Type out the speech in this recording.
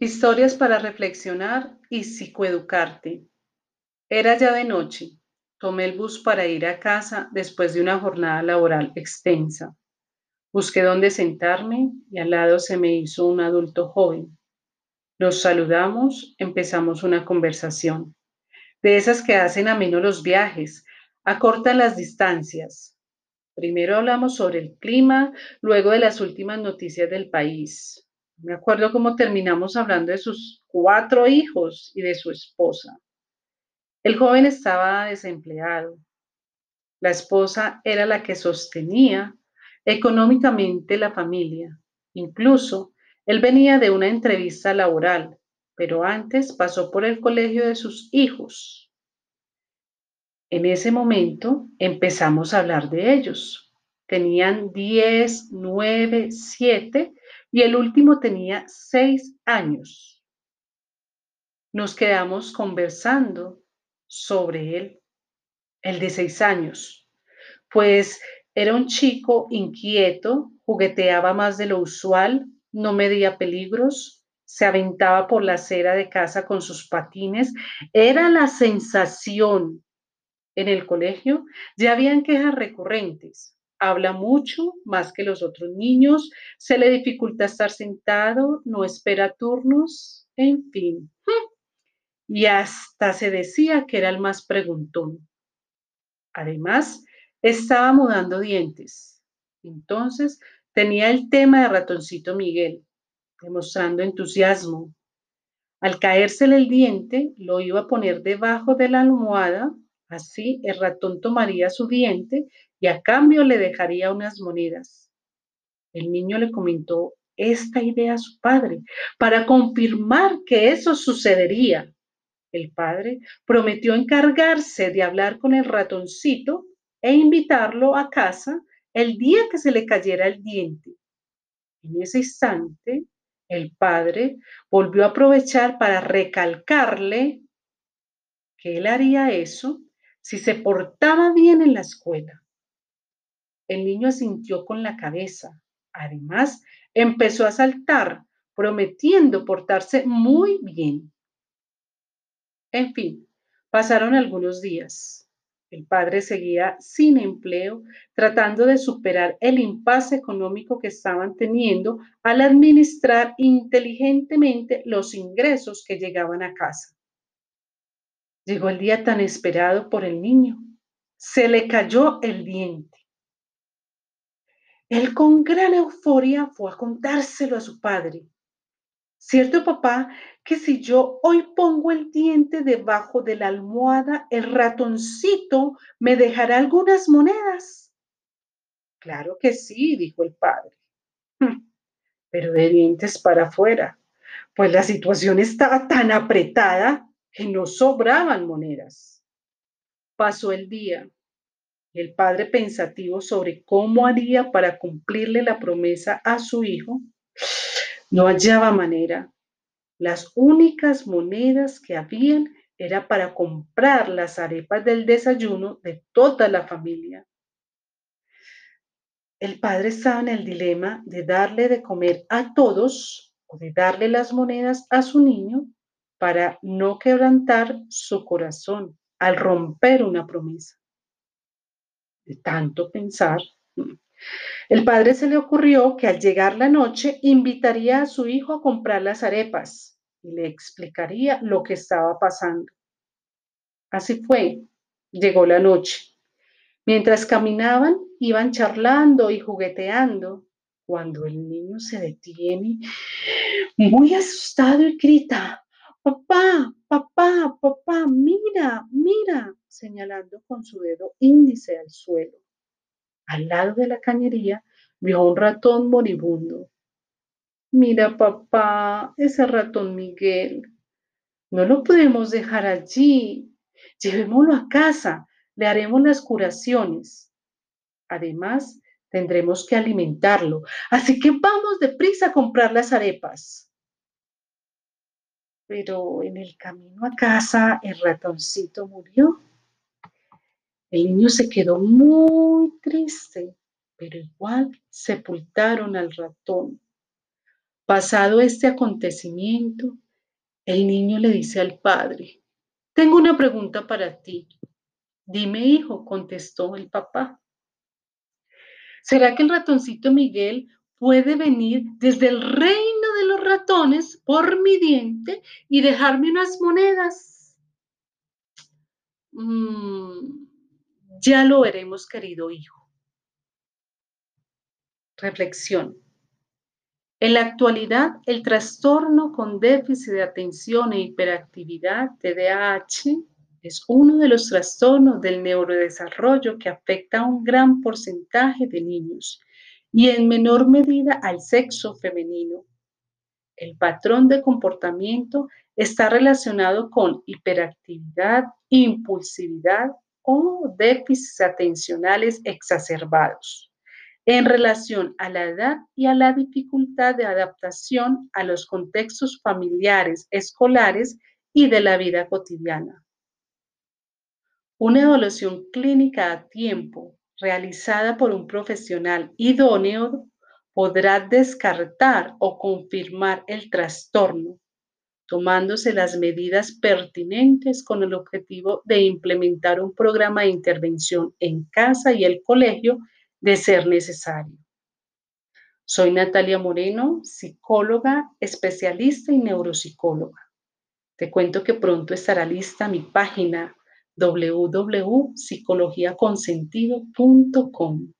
Historias para reflexionar y psicoeducarte. Era ya de noche. Tomé el bus para ir a casa después de una jornada laboral extensa. Busqué dónde sentarme y al lado se me hizo un adulto joven. Nos saludamos, empezamos una conversación. De esas que hacen ameno los viajes, acortan las distancias. Primero hablamos sobre el clima, luego de las últimas noticias del país. Me acuerdo cómo terminamos hablando de sus cuatro hijos y de su esposa. El joven estaba desempleado. La esposa era la que sostenía económicamente la familia. Incluso él venía de una entrevista laboral, pero antes pasó por el colegio de sus hijos. En ese momento empezamos a hablar de ellos. Tenían 10, 9, 7 y el último tenía seis años. Nos quedamos conversando sobre él, el de seis años, pues era un chico inquieto, jugueteaba más de lo usual, no medía peligros, se aventaba por la acera de casa con sus patines. Era la sensación en el colegio. Ya habían quejas recurrentes habla mucho, más que los otros niños, se le dificulta estar sentado, no espera turnos, en fin. Y hasta se decía que era el más preguntón. Además, estaba mudando dientes. Entonces, tenía el tema de ratoncito Miguel, demostrando entusiasmo. Al caérsele el diente, lo iba a poner debajo de la almohada, así el ratón tomaría su diente y a cambio le dejaría unas monedas. El niño le comentó esta idea a su padre para confirmar que eso sucedería. El padre prometió encargarse de hablar con el ratoncito e invitarlo a casa el día que se le cayera el diente. En ese instante, el padre volvió a aprovechar para recalcarle que él haría eso si se portaba bien en la escuela. El niño asintió con la cabeza. Además, empezó a saltar, prometiendo portarse muy bien. En fin, pasaron algunos días. El padre seguía sin empleo, tratando de superar el impasse económico que estaban teniendo al administrar inteligentemente los ingresos que llegaban a casa. Llegó el día tan esperado por el niño. Se le cayó el diente. Él con gran euforia fue a contárselo a su padre. Cierto, papá, que si yo hoy pongo el diente debajo de la almohada, el ratoncito me dejará algunas monedas. Claro que sí, dijo el padre. Hm, pero de dientes para afuera, pues la situación estaba tan apretada que no sobraban monedas. Pasó el día el padre pensativo sobre cómo haría para cumplirle la promesa a su hijo, no hallaba manera. Las únicas monedas que habían era para comprar las arepas del desayuno de toda la familia. El padre estaba en el dilema de darle de comer a todos o de darle las monedas a su niño para no quebrantar su corazón al romper una promesa de tanto pensar, el padre se le ocurrió que al llegar la noche invitaría a su hijo a comprar las arepas y le explicaría lo que estaba pasando. Así fue, llegó la noche. Mientras caminaban, iban charlando y jugueteando, cuando el niño se detiene, muy asustado y grita, papá, papá, papá, mira, mira, señalando con su dedo índice al suelo. Al lado de la cañería vio un ratón moribundo. Mira, papá, ese ratón Miguel. No lo podemos dejar allí. Llevémoslo a casa, le haremos las curaciones. Además, tendremos que alimentarlo. Así que vamos deprisa a comprar las arepas. Pero en el camino a casa el ratoncito murió. El niño se quedó muy triste, pero igual sepultaron al ratón. Pasado este acontecimiento, el niño le dice al padre, tengo una pregunta para ti. Dime, hijo, contestó el papá. ¿Será que el ratoncito Miguel puede venir desde el reino ratones por mi diente y dejarme unas monedas? Mm, ya lo veremos, querido hijo. Reflexión. En la actualidad, el trastorno con déficit de atención e hiperactividad, TDAH, es uno de los trastornos del neurodesarrollo que afecta a un gran porcentaje de niños y en menor medida al sexo femenino. El patrón de comportamiento está relacionado con hiperactividad, impulsividad o déficits atencionales exacerbados en relación a la edad y a la dificultad de adaptación a los contextos familiares, escolares y de la vida cotidiana. Una evaluación clínica a tiempo realizada por un profesional idóneo podrá descartar o confirmar el trastorno, tomándose las medidas pertinentes con el objetivo de implementar un programa de intervención en casa y el colegio de ser necesario. Soy Natalia Moreno, psicóloga, especialista y neuropsicóloga. Te cuento que pronto estará lista mi página www.psicologiaconsentido.com.